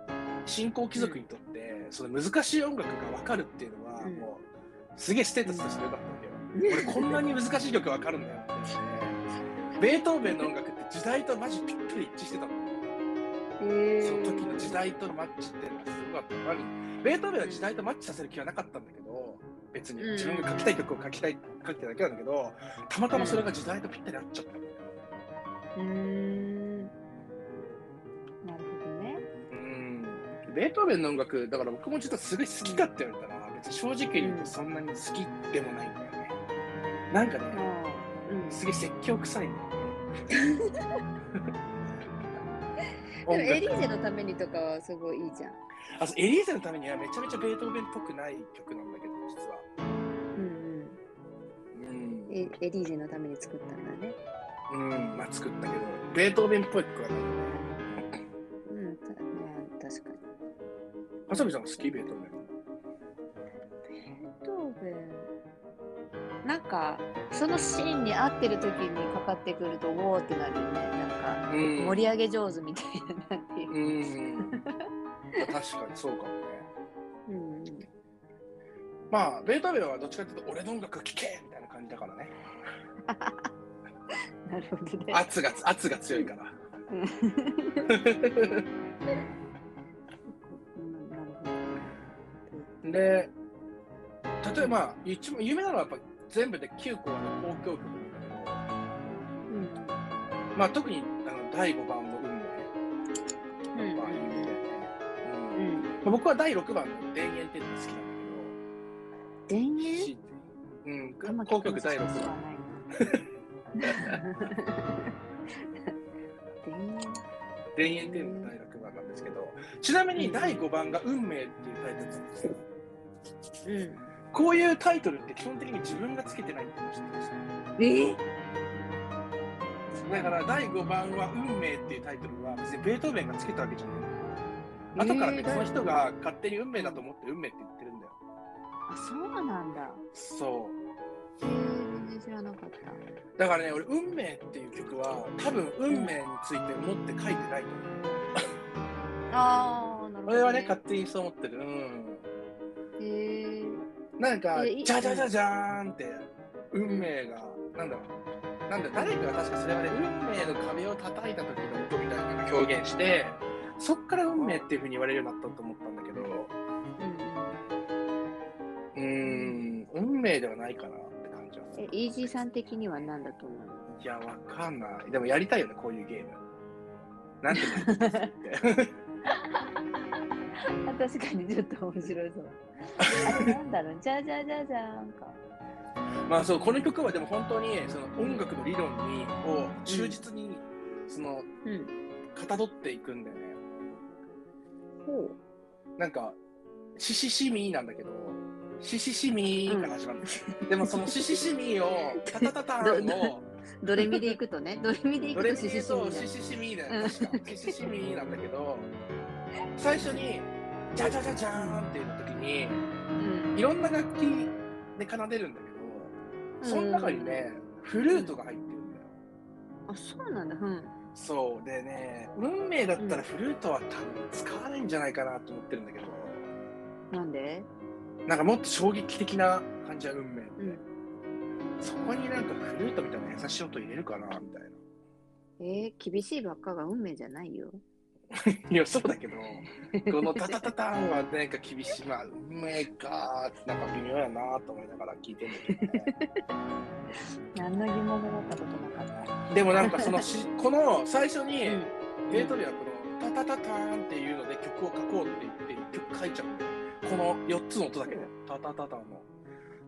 B: 新興貴族にとって、その難しい音楽が分かるっていうのは、
A: うん
B: もう、すげえステータスとして良かったわけよ。
A: ん。
B: 俺こんなに難しい曲分かるんだよって言って、ベートーベンの音楽って時代とマジぴったり一致してたの。
A: へー
B: その時の時代とのマッチっていうのがすごかった。何ベートーベンは時代とマッチさせる気はなかったんだけど、別に
A: うん
B: 自分が書きたい曲を書きたい、書きたいだけなんだけど、たまたまそれが時代とぴったり合っちゃった。
A: うーん。
B: ベートーベンの音楽、だから僕も実はすごい好きかって言われたら、別に正直に言うとそんなに好きでもないんだよね。なんかね。すげえ説教臭いんだよね。
A: でもエリーゼのためにとかはすごいいいじゃん。
B: あエリーゼのためにはめちゃめちゃベートーベンっぽくない曲なんだけど、実は。
A: うん
B: うん
A: うん。。エエリーゼのために作ったんだね。
B: うん、まあ作ったけど、ベートーベンっぽい曲はないよね。はさみさん好きベートーベン。
A: ベートーベン。なんか、そのシーンに合ってる時にかかってくると、おーってなるよね。なんか、
B: うん
A: 盛り上げ上手みたいな、なんていう。
B: うん。確かにそうかもね。
A: うん。
B: まあ、ベートーベンはどっちかっていうと、俺の音楽聴けみたいな感じだからね。[laughs]
A: なるほどね。
B: 圧が、圧が強いから。[laughs] で、例えば、一番有名なのはやっぱ全部で9個ある交響曲なんだけど、まあ特にあの第5番の運命
A: うん。
B: は有名だよね。うん
A: うん。
B: まあ僕は第6番の田園っていうのが好きなん
A: 田
B: だ
A: 園
B: けど、うん、
A: 玉木
B: 交響曲第6
A: 君しか
B: 番。[laughs]
A: 田園？
B: っていうのが第6番なんですけど、ちなみに第5番が運命っていうタイトルなんですよ。
A: うん。
B: こういうタイトルって基本的に自分がつけてないって知ってます
A: えー？
B: だから第5番は運命っていうタイトルは別にベートーベンがつけたわけじゃない。後から別の人が勝手に運命だと思って運命って言ってるんだよ。
A: あ、そうなんだ。
B: そ
A: えー、全然知らなかった。
B: う。だからね、俺、運命っていう曲は多分運命について思って書いてないと思う。
A: ああ、なるほど、[laughs]
B: 俺はね、勝手にそう思ってる。うん。なんか、じゃじゃじゃじゃーんって、運命が、なんだろう、なんだ、誰かが確かそれはね、運命の壁を叩いた時の音みたいなのを表現して、そっから運命っていうふうに言われるようになったと思ったんだけど、うん、うん運命ではないかなって感じはする。
A: え、イージーさん的には何だと思う
B: いや、わかんない。でもやりたいよね、こういうゲーム。なんて言うんだっ [laughs] [laughs]
A: 確かにちょっと面白いそう。あれなんだろう、じゃじゃじゃじゃんか。
B: まあそう、この曲はでも本当にその音楽の理論に、を忠実に、その、
A: うん、
B: かたどっていくんだよね。
A: ほうん。
B: なんか、シシシミなんだけど、シシシミーから始まる、うん、でもそのシシシミーを、タタタタンを、
A: ドレミでいくとね、ドレミでいくとシシシミ
B: ーだよ。シシシミーなんだけど、最初にじゃじゃじゃじゃーんっていう時に、
A: うん、
B: いろんな楽器で奏でるんだけど、その中にねフルートが入ってるんだよ。
A: あそうなんだ。うん。
B: そうでね運命だったらフルートは多分使わないんじゃないかなと思ってるんだけど。
A: なんで？
B: なんかもっと衝撃的な感じは運命で、
A: うん、
B: そこになんかフルートみたいな優しい音入れるかなみたいな。
A: えー、厳しいばっかが運命じゃないよ。
B: いや、そうだけど、このタタタタンはなんか厳しい、まあ、うめえかーって、なんか微妙やなと思いながら聞いてんだけどね。
A: 何の疑問も持ったことなかった。
B: でもなんかそのし、この最初に、デートではこのタタタタンっていうので曲を書こうって言って、曲書いちゃうこの4つの音だけで、タタタタンの。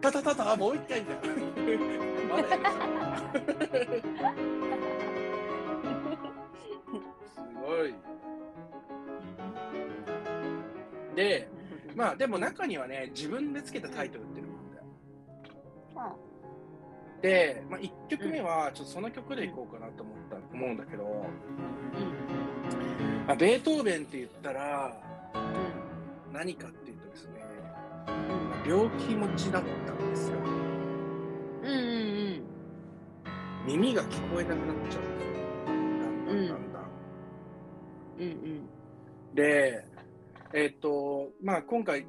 B: タタタタもう一回じゃんまだやるすごい。でまあでも中にはね自分でつけたタイトルっていうのもあるんだよ、で、まあ、1曲目はちょっとその曲でいこうかなと思ったん思うんだけど、
A: うん。
B: まあ、ベートーベンって言ったら
A: う
B: 何かっていうとですね、
A: ん
B: 病気持ちだったんですよ。
A: うんうん
B: 耳が聞こえなくなっちゃうんですよ。だんだんだんだん。
A: うんうん。
B: で、えっ、と、まあ今回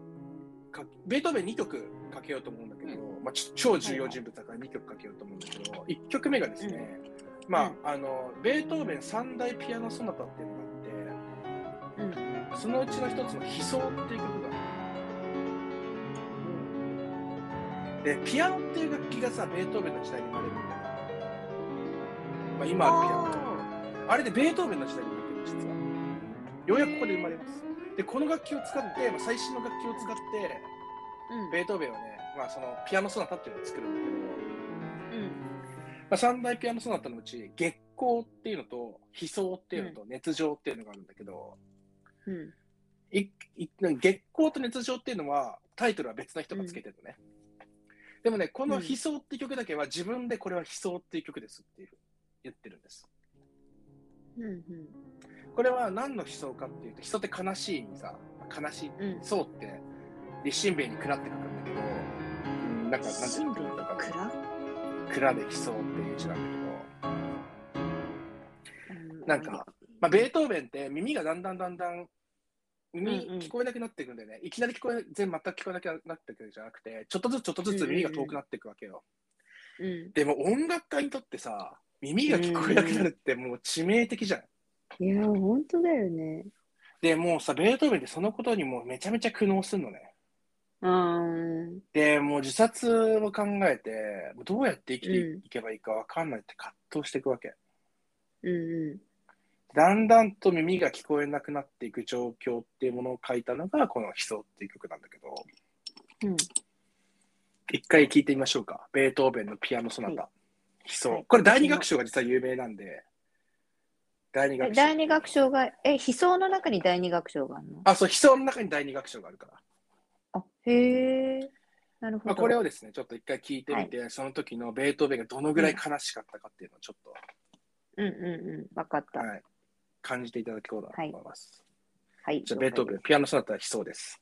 B: か、ベートーベン2曲かけようと思うんだけど、まあ、ち超重要人物だから2曲かけようと思うんだけど、1曲目がですね、まあ、あの、ベートーベン三大ピアノソナタっていうのがあって、
A: うん
B: そのうちの一つの悲壮っていう曲がある。で、ピアノっていう楽器がさ、ベートーベンの時代に生まれるんだよ。まあ今あるピアノとあれでベートーベンの時代に生まれてる、実は。ようやくここで生まれます。で、この楽器を使って、まあ、最新の楽器を使って、
A: うん
B: ベートーベンはね、まあそのピアノソナタっていうのを作るんだけど、あ、三大ピアノソナタのうち、月光っていうのと、悲壮っていうのと、熱情っていうのがあるんだけど、
A: うん。
B: いい月光と熱情っていうのはタイトルは別な人がつけてるのね、でもねこの「悲壮」っていう曲だけは自分でこれは「悲壮」っていう曲ですっていう言ってるんです。
A: うんうん。
B: これは何の悲壮かっていうと人って悲しいにさ悲しい
A: うん。
B: そうって立身弁に蔵って書くんだけど、うん、なんかなんていうのかな
A: 蔵
B: 蔵で悲壮っていう字なんだ
A: うん
B: なんかまあ、ベートーベンって耳がだんだんだんだん耳
A: うんうん。
B: 聞こえなくなっていくんだよね、いきなり聞こえ全全く聞こえなくなっていくんじゃなくてちょっとずつちょっとずつ耳が遠くなっていくわけよ、
A: うん。
B: でも音楽家にとってさ耳が聞こえなくなるってもう致命的じゃん、
A: いや本当だよね。
B: でもうさベートーベンってそのことにもうめちゃめちゃ苦悩するのね
A: うん。
B: でもう自殺を考えてどうやって生きて
A: うん。
B: いけばいいか分かんないって葛藤していくわけ、
A: うんう
B: だんだんと耳が聞こえなくなっていく状況っていうものを書いたのがこの「悲壮」っていう曲なんだけど。
A: んうん。
B: 一回聞いてみましょうか。ベートーベンのピアノソナタ。
A: は
B: 悲壮、
A: はい。
B: これ第二楽章が実は有名なんで、第二
A: え
B: 楽章。
A: 第二楽章がえ悲壮の中に第二楽章があるの？
B: あ、そう、悲壮の中に第二楽章があるから。
A: あへえ
B: まあ、
A: なるほど。
B: これをですね、ちょっと一回聞いてみて、その時のベートーベンがどのぐらい悲しかったかっていうのをちょっと、
A: うんうんうん。わかった。は
B: はい、感じていただこうかなと思います。
A: い。
B: じゃあ、ベートーベン、ピアノソナタ悲壮です。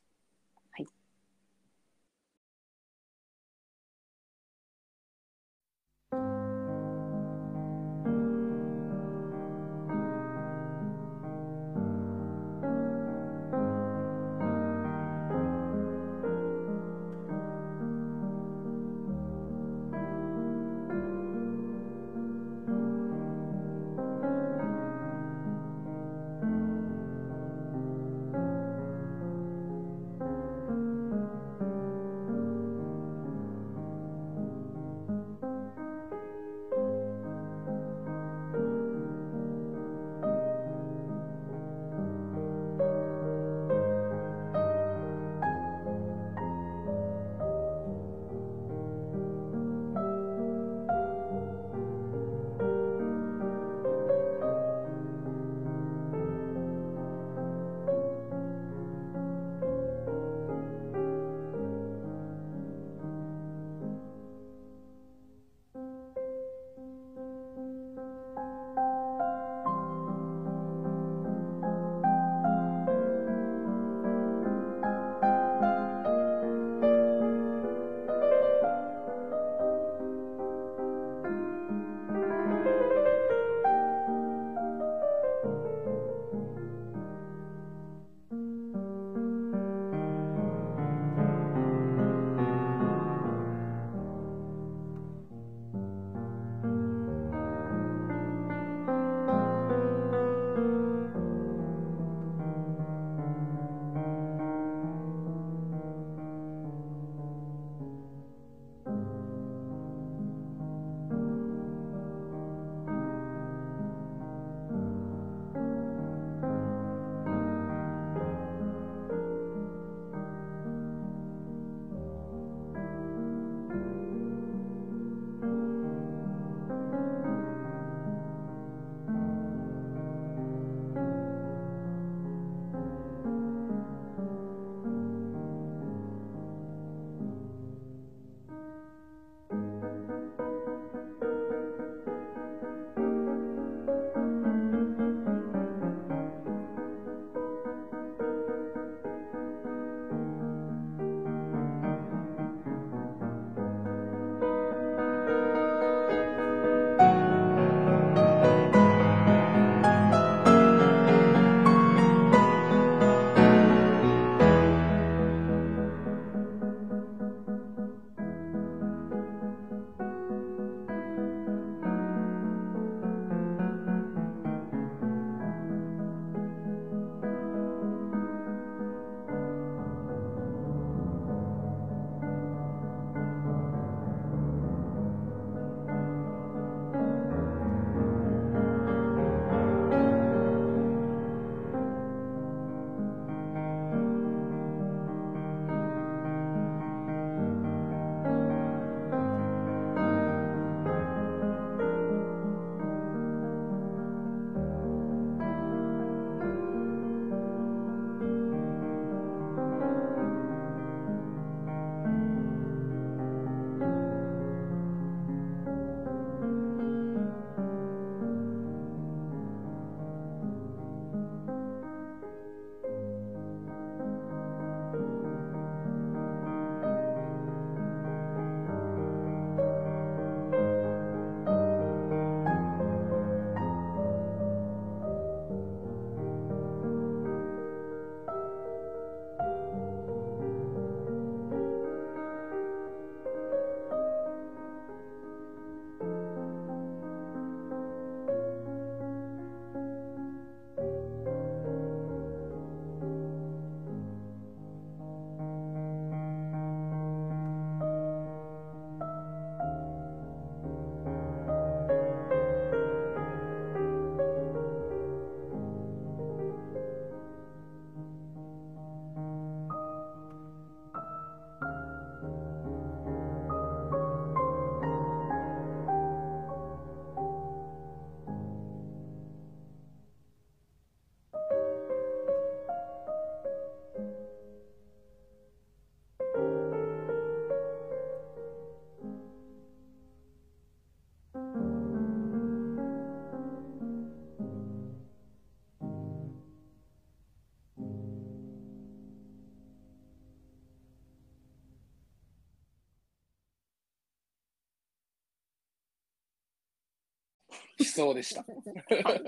B: そうでした。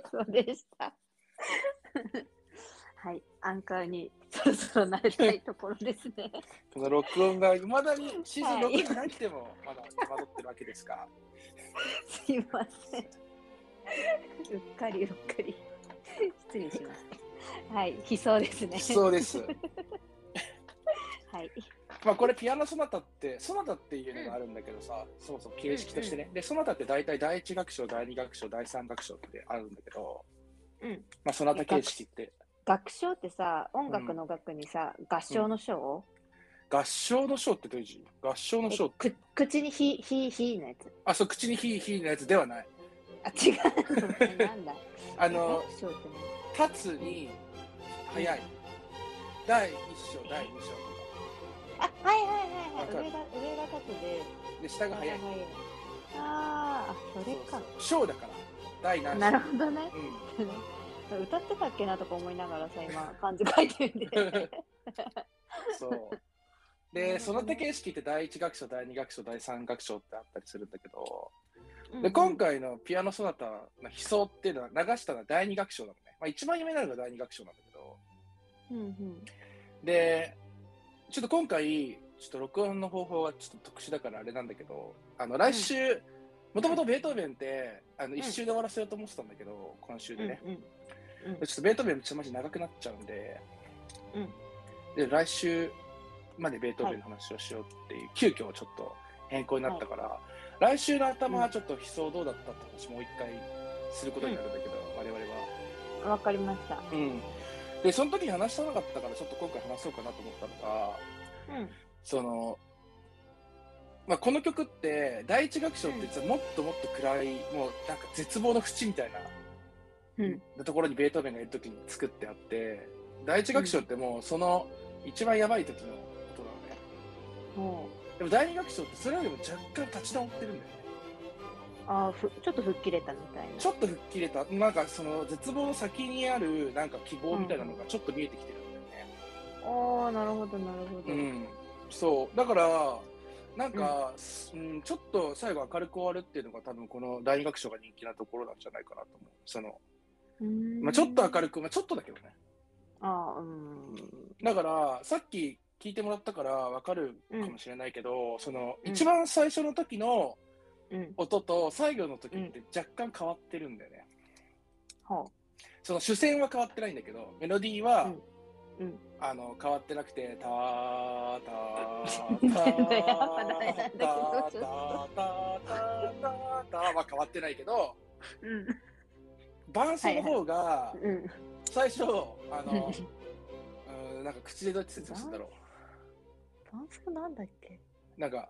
A: そうでした。はい、[laughs] アンカーにそろそろ慣れたいところですね。
B: この録音がいまだにシー
A: 録音
B: 6なくてもまだ戸惑ってるわけですか。
A: すいません。うっかりうっかり。失礼します。はい、悲壮ですね。
B: 悲壮です。[laughs]
A: はい。
B: まあこれピアノソナタって、ソナタっていうのがあるんだけどさ、うん、そもそも形式としてね。うんうん、で、ソナタって大体第一楽章、第二楽章、第三楽章ってあるんだけど、
A: うん。
B: まあソナタ形式って。
A: 楽章ってさ、音楽の楽にさ、うん、合唱の章、うん、
B: 合唱の章ってどういう字？合唱の章って。
A: 口にひ、ひ、ひのやつ。
B: あ、そう、口にひ、ひのやつではない。
A: あ、違う。なんだ？
B: あの、立つに、早い。第1章、第2章、
A: はいはいはいはい。上が上が縦で。
B: で下が速い。
A: ああそれか。
B: 小だから。第何
A: なるほどね、
B: うん、[laughs]
A: 歌ってたっけなとか思いながらさ今漢字書いてるんで
B: そう。で、その手形式って第一楽章、第二楽章、第三楽章ってあったりするんだけど、で、今回のピアノソナタの悲壮っていうのは流したのは第二楽章なのね。まあ一番有名なのが第二楽章なんだけど。
A: うんうん、
B: で、ちょっと今回、ちょっと録音の方法はちょっと特殊だからあれなんだけど、あの来週、もともとベートーベンって、あの一周で終わらせようと思ってたんだけど、今週でね。ちょっとベートーベン、ちょっとマジ長くなっちゃうんで、で来週までベートーベンの話をしようっていう、急遽ちょっと変更になったから、来週の頭はちょっと悲壮どうだったって話、もう一回することになるんだけど、われ、我々は。
A: わかりました。
B: うん。で、その時に話さなかったから、ちょっと今回話そうかなと思ったのが、
A: うん、
B: その、まあ、この曲って第一楽章って実はもっともっと暗い、うん、もうなんか絶望の淵みたいな、
A: うん、
B: ところにベートーベンがいる時に作ってあって第一楽章ってもうその一番やばい時の音なのね、
A: う。
B: ん、でも第二楽章ってそれよりも若干立ち直ってるんだよね。
A: あふちょっと吹っ切れたみたいな。
B: ちょっと吹っ切れた。なんかその絶望の先にあるなんか希望みたいなのがちょっと見えてきてるんだよね、
A: うん、ああなるほどなるほど、
B: うん、そう。だからなんか、うん、うん、ちょっと最後明るく終わるっていうのが多分この大学賞が人気なところなんじゃないかなと思う。そのまあ、ちょっと明るく、まあ、ちょっとだけどね。
A: あうん。
B: だからさっき聞いてもらったから分かるかもしれないけど、
A: うん、その
B: 一番最初の時の、
A: うん
B: 音と最後の時って若干変わってるんだよね。
A: はあ、
B: その主戦は変わってないんだけど、メロディーは、
A: うん、
B: あの変わってなくて、たーたーたーたーたーたーたーは変わってないけど、
A: うん、
B: 伴奏の方が、最初、あの、うん、なんか口でどっち説明するんだろう。
A: 伴奏なんだっけ
B: なんか、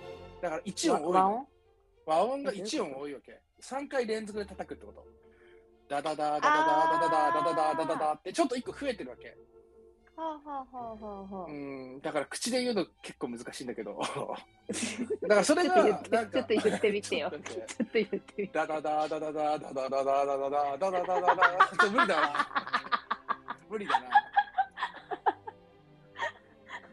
B: だから一音多いの。
A: 和音？
B: 和音が一音多いわけ。三回連続で叩くってこと。ダダダダダダダダダダダダダダってちょっと一個増えてるわけ。
A: はあはあはあはあはあ
B: うん、だから口で言うの結構難しいんだけど。だからそれが
A: ちょっと言って
B: なんか
A: ちょっと言ってみてよ
B: ちょっと
A: 言ってみて。
B: ダダダダダダダダダダダダダダダダダダちょっと無理だな。無理だな。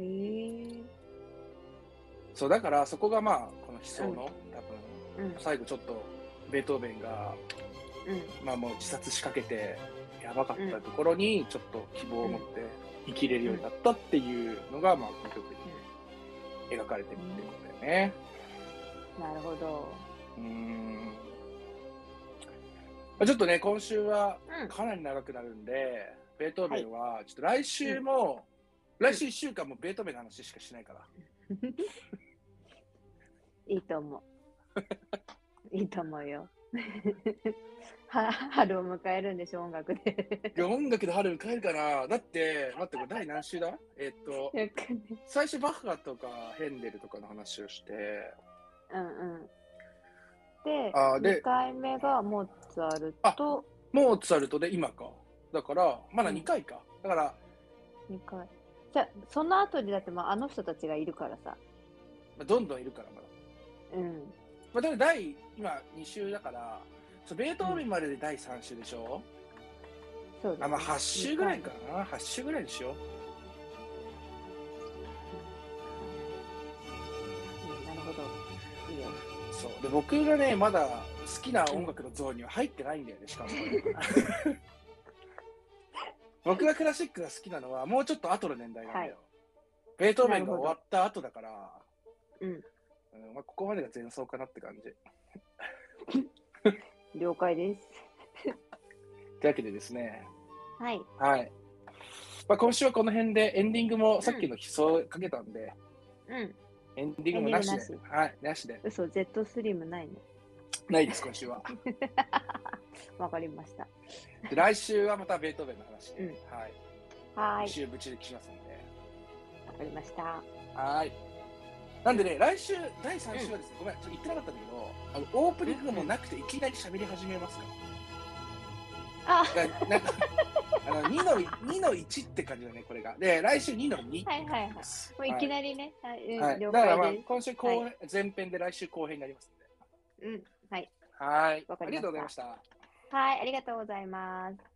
A: へえ。
B: そうだからそこがまあこの悲壮の、
A: うん
B: 多分
A: うん
B: 最後ちょっとベートーベンが
A: うん。
B: まあもう自殺しかけてやばかったところにちょっと希望を持って生きれるようになったっていうのがまあこの曲に描かれてるっていうことだよね。
A: なるほど。
B: うーん。あちょっとね、今週は
A: うん
B: かなり長くなるんで、ベートーベンは、ちょっと来週も、来週1週間もベートーベンの話しかしないから。[laughs]
A: いいと思う。[laughs] いいと思うよ。[laughs] は春を迎えるんでしょ、音楽で。
B: いや、音楽で春迎えるかなだって、待って、これ第何週だ？えっと、最初バッハとかヘンデルとかの話をして、
A: うんうん。で、
B: あーで
A: 2回目がモーツァルト、
B: モーツァルトで今か。だから、まだ2回か。だから、
A: 2回。じゃあその後にだって、まあ、あの人たちがいるからさ。
B: まあ、どんどんいるから、まだ。
A: うん。
B: まあ、でも第、今2週だから、そうベートーベンまでで第3週でしょ、
A: そうです、
B: あ、まあ8週ぐらいかな？8週ぐらいにしよう。
A: うんなるほど。いいよ。
B: そう。で、僕がね、まだ好きな音楽のゾーンには入ってないんだよね、しかも。[laughs] 僕がクラシックが好きなのは、もうちょっと後の年代なんだよ。ベートーベンが終わった後だから、
A: うん。
B: うんまあ、ここまでが前奏かなって感じ。[laughs]
A: 了解です。
B: というわけでですね、
A: はい。
B: はい。まあ、今週はこの辺でエンディングもさっきの悲壮かけたんで、
A: うん。
B: エンディングもなしで
A: エンディング
B: はい、なしで。
A: 嘘、Z スリムないの。
B: ないです、今週は。[laughs]
A: わかりました。
B: で来週はまたベートーベンの話で、
A: うん
B: はい。
A: はーい。
B: 来週ぶち抜きしますんで。
A: わかりました。
B: はい。なんでね、来週、第3週はですね、ごめん、ちょっと言ってなかったんだけど、あのオープニングもなくて、いきなり喋り始めますか
A: あ、
B: ら。だなんか、[laughs] あの2の、2の1って感じだね、これが。で、来週2の2。
A: はいはいはい。もういきなりね。はい、うん
B: はい、
A: 了
B: だからまあ今週後編、前編で来週後編になります
A: す。うん。はい。
B: はい。
A: わかりました
B: ありがとうございました。
A: はい、ありがとうございます。